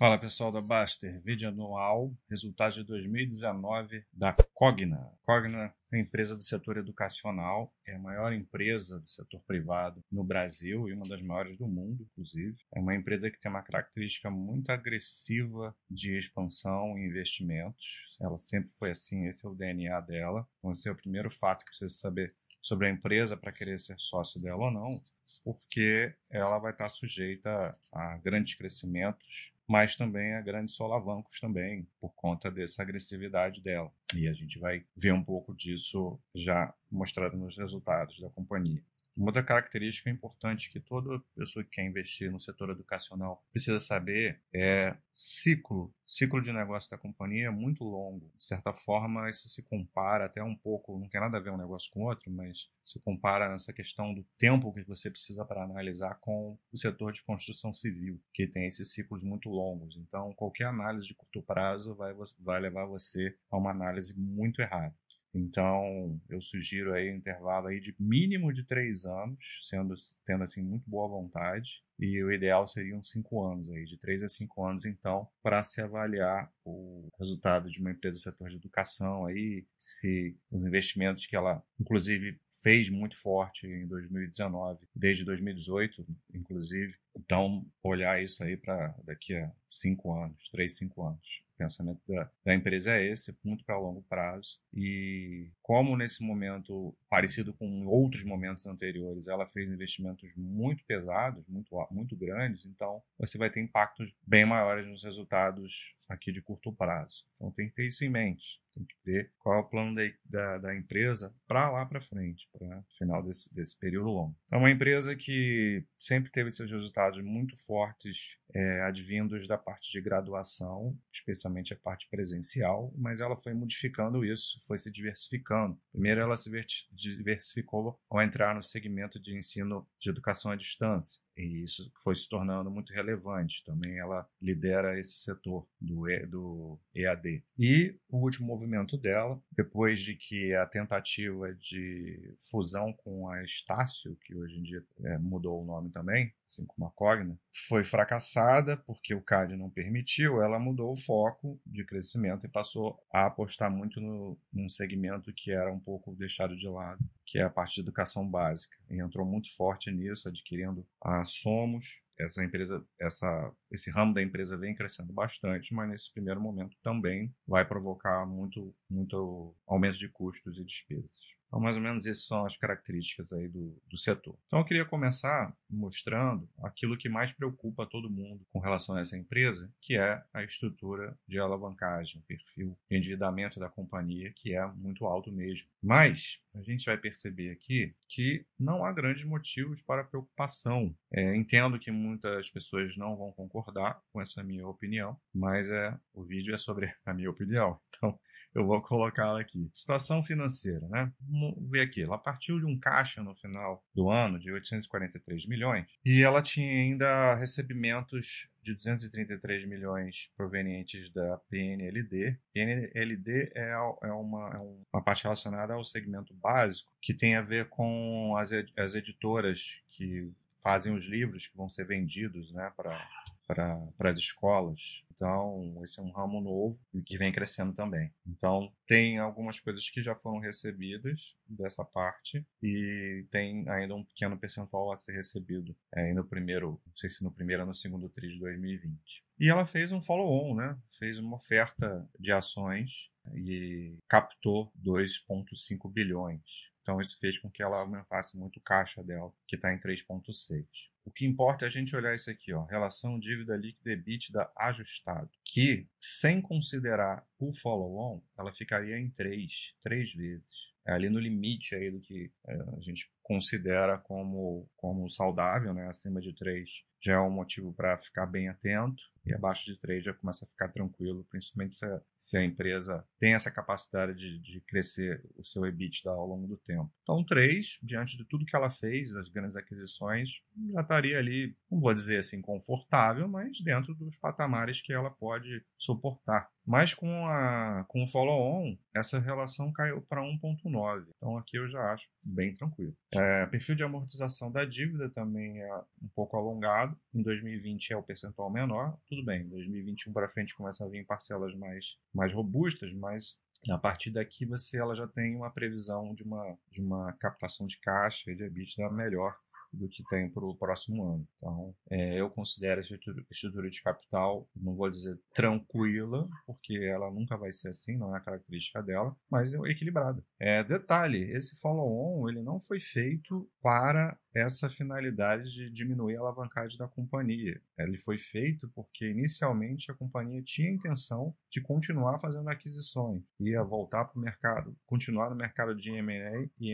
Fala pessoal da Baster, vídeo anual, resultados de 2019 da Cogna. Cogna é uma empresa do setor educacional, é a maior empresa do setor privado no Brasil e uma das maiores do mundo, inclusive. É uma empresa que tem uma característica muito agressiva de expansão e investimentos. Ela sempre foi assim, esse é o DNA dela. Então, esse é o primeiro fato que precisa saber sobre a empresa para querer ser sócio dela ou não, porque ela vai estar sujeita a grandes crescimentos mas também a grandes solavancos também, por conta dessa agressividade dela. E a gente vai ver um pouco disso já mostrado nos resultados da companhia. Uma outra característica importante que toda pessoa que quer investir no setor educacional precisa saber é ciclo. Ciclo de negócio da companhia é muito longo. De certa forma, isso se compara até um pouco, não tem nada a ver um negócio com o outro, mas se compara nessa questão do tempo que você precisa para analisar com o setor de construção civil, que tem esses ciclos muito longos. Então, qualquer análise de curto prazo vai, vai levar você a uma análise muito errada. Então, eu sugiro aí um intervalo aí de mínimo de três anos, sendo tendo assim muito boa vontade, e o ideal seriam cinco anos aí, de três a cinco anos, então, para se avaliar o resultado de uma empresa do setor de educação aí, se os investimentos que ela, inclusive, fez muito forte em 2019, desde 2018, inclusive. Então, olhar isso aí para daqui a cinco anos, três, cinco anos pensamento da, da empresa é esse, muito para longo prazo. E como nesse momento, parecido com outros momentos anteriores, ela fez investimentos muito pesados, muito, muito grandes, então você vai ter impactos bem maiores nos resultados aqui de curto prazo. Então tem que ter isso em mente. Tem que ver qual é o plano da, da, da empresa para lá para frente, para final desse, desse período longo. É uma empresa que sempre teve seus resultados muito fortes, é, advindos da parte de graduação, especialmente a parte presencial, mas ela foi modificando isso, foi se diversificando. Primeiro, ela se diversificou ao entrar no segmento de ensino de educação à distância. E isso foi se tornando muito relevante. Também ela lidera esse setor do, e, do EAD. E o último movimento dela, depois de que a tentativa de fusão com a Estácio, que hoje em dia é, mudou o nome também, assim como a Cogna, foi fracassada porque o CAD não permitiu, ela mudou o foco de crescimento e passou a apostar muito no, num segmento que era um pouco deixado de lado, que é a parte de educação básica. E entrou muito forte nisso, adquirindo a Somos. Essa empresa, essa, esse ramo da empresa vem crescendo bastante, mas nesse primeiro momento também vai provocar muito, muito aumento de custos e despesas. Então, mais ou menos, essas são as características aí do, do setor. Então, eu queria começar mostrando aquilo que mais preocupa todo mundo com relação a essa empresa, que é a estrutura de alavancagem, perfil de endividamento da companhia, que é muito alto mesmo. Mas, a gente vai perceber aqui que não há grandes motivos para preocupação. É, entendo que muitas pessoas não vão concordar com essa minha opinião, mas é, o vídeo é sobre a minha opinião. Então, eu vou colocá-la aqui. Situação financeira, né? Vamos ver aqui. Ela partiu de um caixa no final do ano de 843 milhões e ela tinha ainda recebimentos de 233 milhões provenientes da PNLD. PNLD é, é, uma, é uma parte relacionada ao segmento básico que tem a ver com as, ed as editoras que fazem os livros que vão ser vendidos né, para as escolas. Então, esse é um ramo novo e que vem crescendo também. Então, tem algumas coisas que já foram recebidas dessa parte e tem ainda um pequeno percentual a ser recebido é, no primeiro, não sei se no primeiro ou no segundo TRI de 2020. E ela fez um follow-on, né? Fez uma oferta de ações e captou 2,5 bilhões. Então, isso fez com que ela aumentasse muito o caixa dela, que está em 3,6. O que importa é a gente olhar isso aqui, ó, relação dívida líquida EBITDA ajustado, que sem considerar o follow-on, ela ficaria em 3, 3 vezes. É ali no limite aí do que é, a gente considera como, como saudável, né? acima de 3 já é um motivo para ficar bem atento e abaixo de 3 já começa a ficar tranquilo, principalmente se a, se a empresa tem essa capacidade de, de, crescer o seu EBITDA ao longo do tempo. Então, 3, diante de tudo que ela fez, as grandes aquisições, já estaria ali, não vou dizer assim confortável, mas dentro dos patamares que ela pode suportar. Mas com, a, com o follow-on, essa relação caiu para 1.9. Então aqui eu já acho bem tranquilo. É, É, perfil de amortização da dívida também é um pouco alongado. Em 2020 é o percentual menor. Tudo bem, em 2021 para frente começa a vir parcelas mais, mais robustas, mas a partir daqui você ela já tem uma previsão de uma, de uma captação de caixa e de EBITDA melhor do que tem para o próximo ano. Então, é, eu considero a estrutura, de capital, não vou dizer tranquila, porque ela nunca vai ser assim, não é a característica dela, mas equilibrada. É, detalhe, esse follow-on ele não foi feito para essa finalidade de diminuir a alavancagem da companhia. Ele foi feito porque inicialmente a companhia tinha a intenção de continuar fazendo aquisições, ia voltar para o mercado, continuar no mercado de M&A e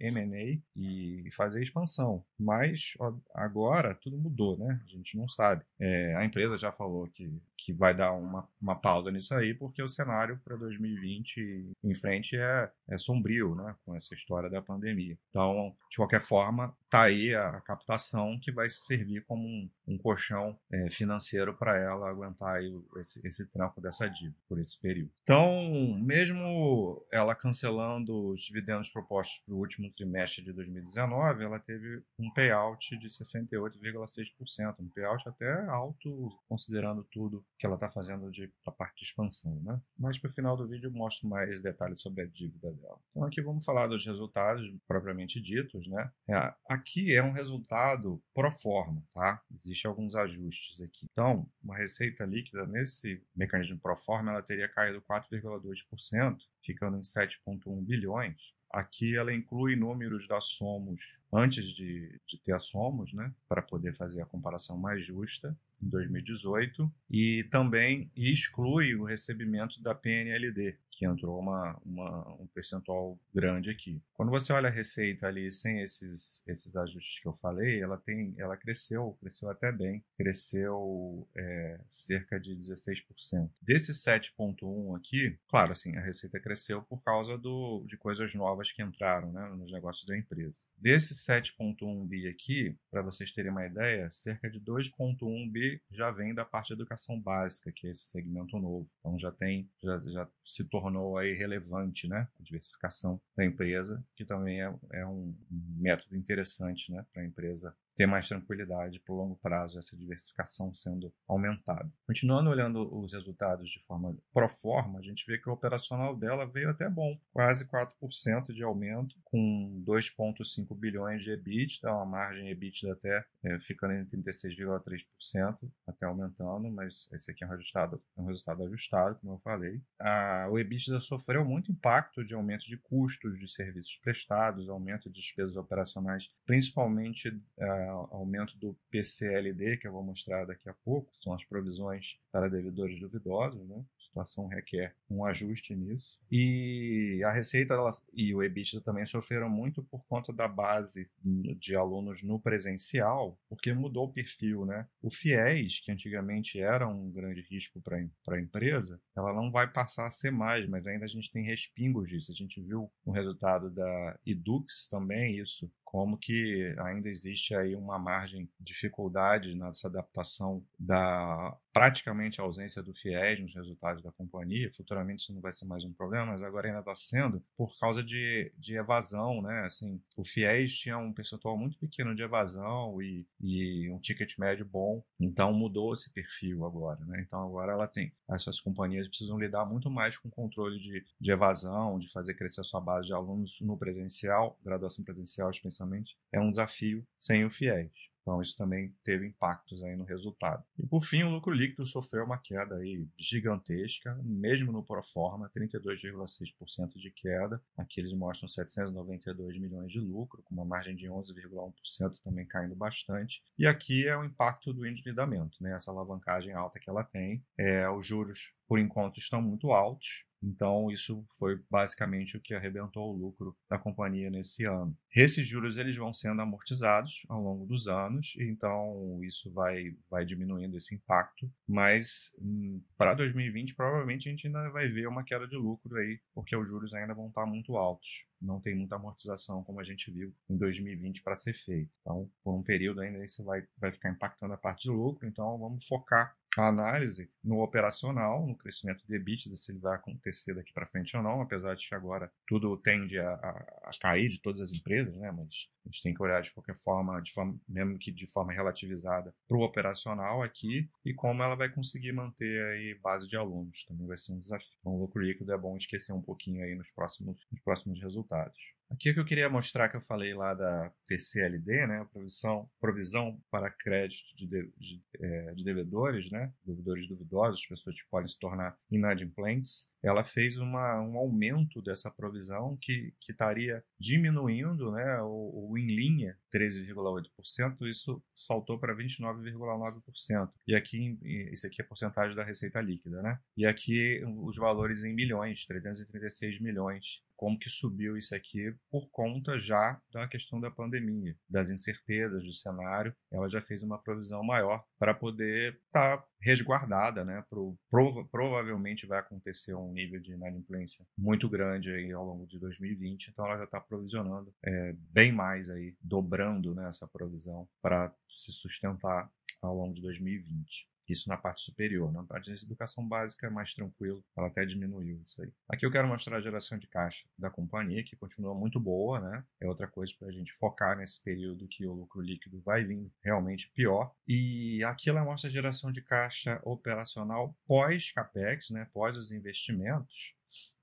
M&A e fazer expansão. Mas agora tudo mudou, né? A gente não sabe. É, a empresa já falou que, que vai dar uma, uma pausa nisso aí porque o cenário para 2020 em frente é, é sombrio, né? Com essa história da pandemia. Então, de qualquer forma, tá aí a, captação que vai servir como um, um colchão é, financeiro para ela aguentar esse, esse tranco dessa dívida por esse período. Então, mesmo ela cancelando os dividendos propostos para o último trimestre de 2019, ela teve um payout de 68,6%, um payout até alto considerando tudo que ela está fazendo de a parte de expansão, né? Mas para o final do vídeo eu mostro mais detalhes sobre a dívida dela. Então aqui vamos falar dos resultados propriamente ditos, né? É, aqui é um resultado pro forma, tá? Existem alguns ajustes aqui. Então, uma receita líquida nesse mecanismo pro forma, ela teria caído 4,2%, ficando em 7,1 bilhões. Aqui ela inclui números da Somos antes de, de ter a Somos, né, para poder fazer a comparação mais justa em 2018 e também exclui o recebimento da PNLD, que entrou uma, uma, um percentual grande aqui. Quando você olha a receita ali sem esses, esses ajustes que eu falei, ela tem, ela cresceu, cresceu até bem, cresceu é, cerca de 16%. Desse 7,1 aqui, claro, assim, a receita cresceu por causa do, de coisas novas que entraram né, nos negócios da empresa. Desse 7,1 bi aqui, para vocês terem uma ideia, cerca de 2,1 bi já vem da parte de educação básica, que é esse segmento novo. Então já tem, já, já se tornou aí relevante, né? A diversificação da empresa, que também é, é um método interessante, né? Para a empresa ter mais tranquilidade para o longo prazo, essa diversificação sendo aumentada. Continuando olhando os resultados de forma pro forma, a gente vê que o operacional dela veio até bom, quase 4% de aumento, com 2,5 bilhões de EBITDA, uma margem EBITDA até é, ficando em 36,3%, até aumentando, mas esse aqui é um resultado, é um resultado ajustado, como eu falei. A, o EBITDA sofreu muito impacto de aumento de custos de serviços prestados, aumento de despesas operacionais, principalmente é, aumento do PCLD, que eu vou mostrar daqui a pouco, são as provisões para devedores duvidosos, né? A situação requer um ajuste nisso. E a receita ela, e o EBITDA também sofreram muito por conta da base de alunos no presencial, porque mudou o perfil, né? O FIES, que antigamente era um grande risco para a empresa, ela não vai passar a ser mais, mas ainda a gente tem respingos disso. A gente viu o resultado da Edux também, isso como que ainda existe aí uma margem de dificuldade nessa adaptação da praticamente ausência do FIES nos resultados da companhia. Futuramente isso não vai ser mais um problema, mas agora ainda está sendo por causa de, de evasão, né? Assim, o FIES tinha um percentual muito pequeno de evasão e, e um ticket médio bom, então mudou esse perfil agora, né? Então agora ela tem, essas companhias precisam lidar muito mais com controle de, de evasão, de fazer crescer a sua base de alunos no presencial, graduação presencial especialmente é um desafio sem o FIES. Então isso também teve impactos aí no resultado. E por fim, o lucro líquido sofreu uma queda aí gigantesca, mesmo no pro forma, 32,6% de queda. Aqui eles mostram 792 milhões de lucro, com uma margem de 11,1% também caindo bastante. E aqui é o impacto do endividamento, né? Essa alavancagem alta que ela tem. É, os juros, por enquanto, estão muito altos, então, isso foi basicamente o que arrebentou o lucro da companhia nesse ano. Esses juros eles vão sendo amortizados ao longo dos anos, então isso vai, vai diminuindo esse impacto, mas hum, para 2020 provavelmente a gente ainda vai ver uma queda de lucro aí, porque os juros ainda vão estar muito altos. Não tem muita amortização como a gente viu em 2020 para ser feito. Então, por um período ainda isso vai, vai ficar impactando a parte de lucro, então vamos focar a análise no operacional, no crescimento de EBITDA, se ele vai acontecer daqui para frente ou não, apesar de que agora tudo tende a, a, a, cair de todas as empresas, né? Mas a gente tem que olhar de qualquer forma, de forma mesmo que de forma relativizada, para o operacional aqui e como ela vai conseguir manter aí base de alunos. Também vai ser um desafio. Então, o lucro líquido é bom esquecer um pouquinho aí nos próximos, nos próximos resultados. Aqui é que eu queria mostrar que eu falei lá da PCLD, né, provisão, provisão para crédito de, de, de, é, de devedores, né, devedores duvidosos, pessoas que podem se tornar inadimplentes. Ela fez uma, um aumento dessa provisão que, que estaria diminuindo, né, o, o em linha 13,8%, isso saltou para 29,9%. E aqui, isso aqui é a porcentagem da receita líquida, né? E aqui os valores em milhões, 336 milhões como que subiu isso aqui por conta já da questão da pandemia, das incertezas do cenário. Ela já fez uma provisão maior para poder estar tá resguardada, né? Pro, prova, provavelmente vai acontecer um nível de inadimplência muito grande aí ao longo de 2020, então ela já está provisionando é, bem mais aí, dobrando né, essa provisão para se sustentar ao longo de 2020. Isso na parte superior. Na parte de educação básica é mais tranquilo, ela até diminuiu isso aí. Aqui eu quero mostrar a geração de caixa da companhia, que continua muito boa, né? É outra coisa para a gente focar nesse período que o lucro líquido vai vir realmente pior. E aqui ela mostra a geração de caixa operacional pós-capex, né? Pós os investimentos.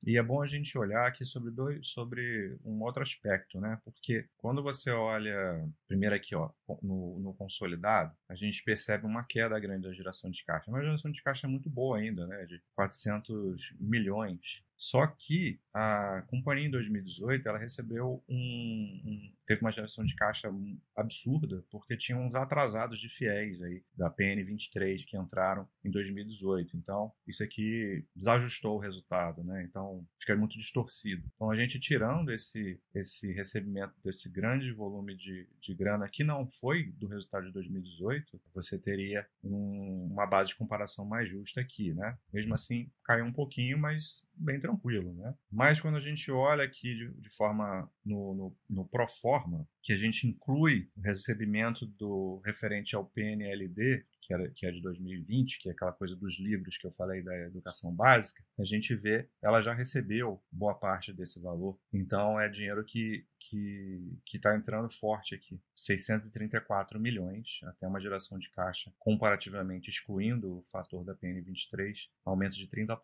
E é bom a gente olhar aqui sobre, dois, sobre um outro aspecto, né? Porque quando você olha, primeiro aqui, ó, no, no consolidado, a gente percebe uma queda grande da geração de caixa. Mas a geração de caixa é muito boa ainda, né? De 400 milhões. Só que a companhia em 2018 ela recebeu um, um, teve uma geração de caixa absurda porque tinha uns atrasados de fiéis aí da PN 23 que entraram em 2018. Então isso aqui desajustou o resultado, né? Então fica muito distorcido. Então a gente tirando esse esse recebimento desse grande volume de, de grana que não foi do resultado de 2018, você teria um, uma base de comparação mais justa aqui, né? Mesmo assim caiu um pouquinho, mas bem tranquilo, né? Mas quando a gente olha aqui de, de forma no, no, no pro forma, que a gente inclui o recebimento do referente ao PNLD, que, era, que é de 2020, que é aquela coisa dos livros que eu falei da educação básica, a gente vê, ela já recebeu boa parte desse valor. Então é dinheiro que que está entrando forte aqui. 634 milhões, até uma geração de caixa comparativamente excluindo o fator da PN23, aumento de 30%.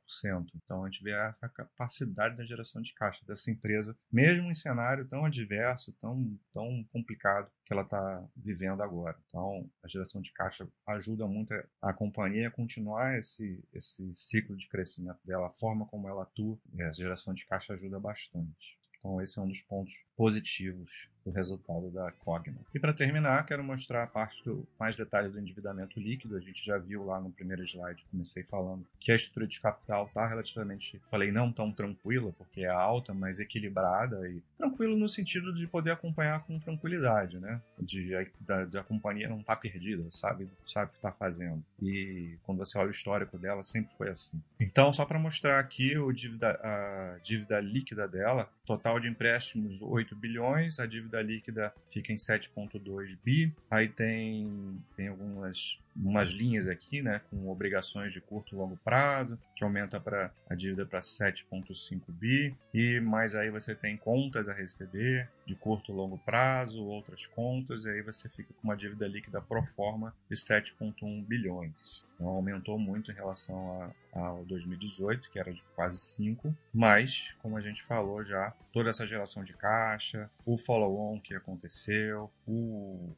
Então a gente vê essa capacidade da geração de caixa dessa empresa, mesmo em cenário tão adverso, tão, tão complicado que ela está vivendo agora. Então, a geração de caixa ajuda muito a companhia a continuar esse, esse ciclo de crescimento dela, a forma como ela atua, a geração de caixa ajuda bastante. Então, esse é um dos pontos positivos do resultado da Cogna. E para terminar, quero mostrar a parte do mais detalhes do endividamento líquido. A gente já viu lá no primeiro slide, comecei falando que a estrutura de capital está relativamente, falei não tão tranquila, porque é alta, mas equilibrada e tranquilo no sentido de poder acompanhar com tranquilidade, né? De, da, da companhia não estar tá perdida, sabe, sabe o que está fazendo. E quando você olha o histórico dela, sempre foi assim. Então, só para mostrar aqui o dívida, a dívida líquida dela, total de empréstimos 8 bilhões, a dívida líquida fica em 7,2 bi. Aí tem, tem algumas umas linhas aqui, né, com obrigações de curto e longo prazo, que aumenta para a dívida para 7,5 bi, e mais aí você tem contas a receber de curto e longo prazo, outras contas, e aí você fica com uma dívida líquida pro forma de 7,1 bilhões. Então aumentou muito em relação ao 2018, que era de quase 5, mas, como a gente falou já, toda essa geração de caixa, o follow-on que aconteceu, o,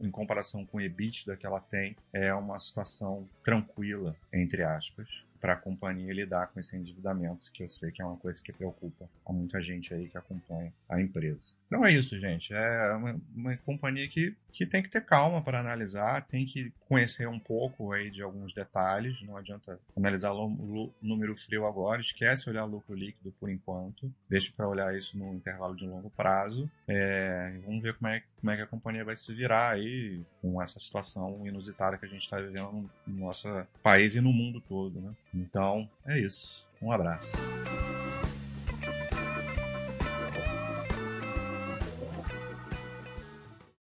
em comparação com o EBITDA que ela tem, é uma situação tranquila, entre aspas, para a companhia lidar com esse endividamento, que eu sei que é uma coisa que preocupa a muita gente aí que acompanha a empresa. Então é isso, gente. É uma, uma companhia que, que tem que ter calma para analisar, tem que conhecer um pouco aí de alguns detalhes. Não adianta analisar o número frio agora, esquece olhar lucro líquido por enquanto, deixa para olhar isso no intervalo de longo prazo. É, vamos ver como é, como é que a companhia vai se virar aí com essa situação inusitada que a gente está vivendo no nosso país e no mundo todo. Né? Então é isso. Um abraço.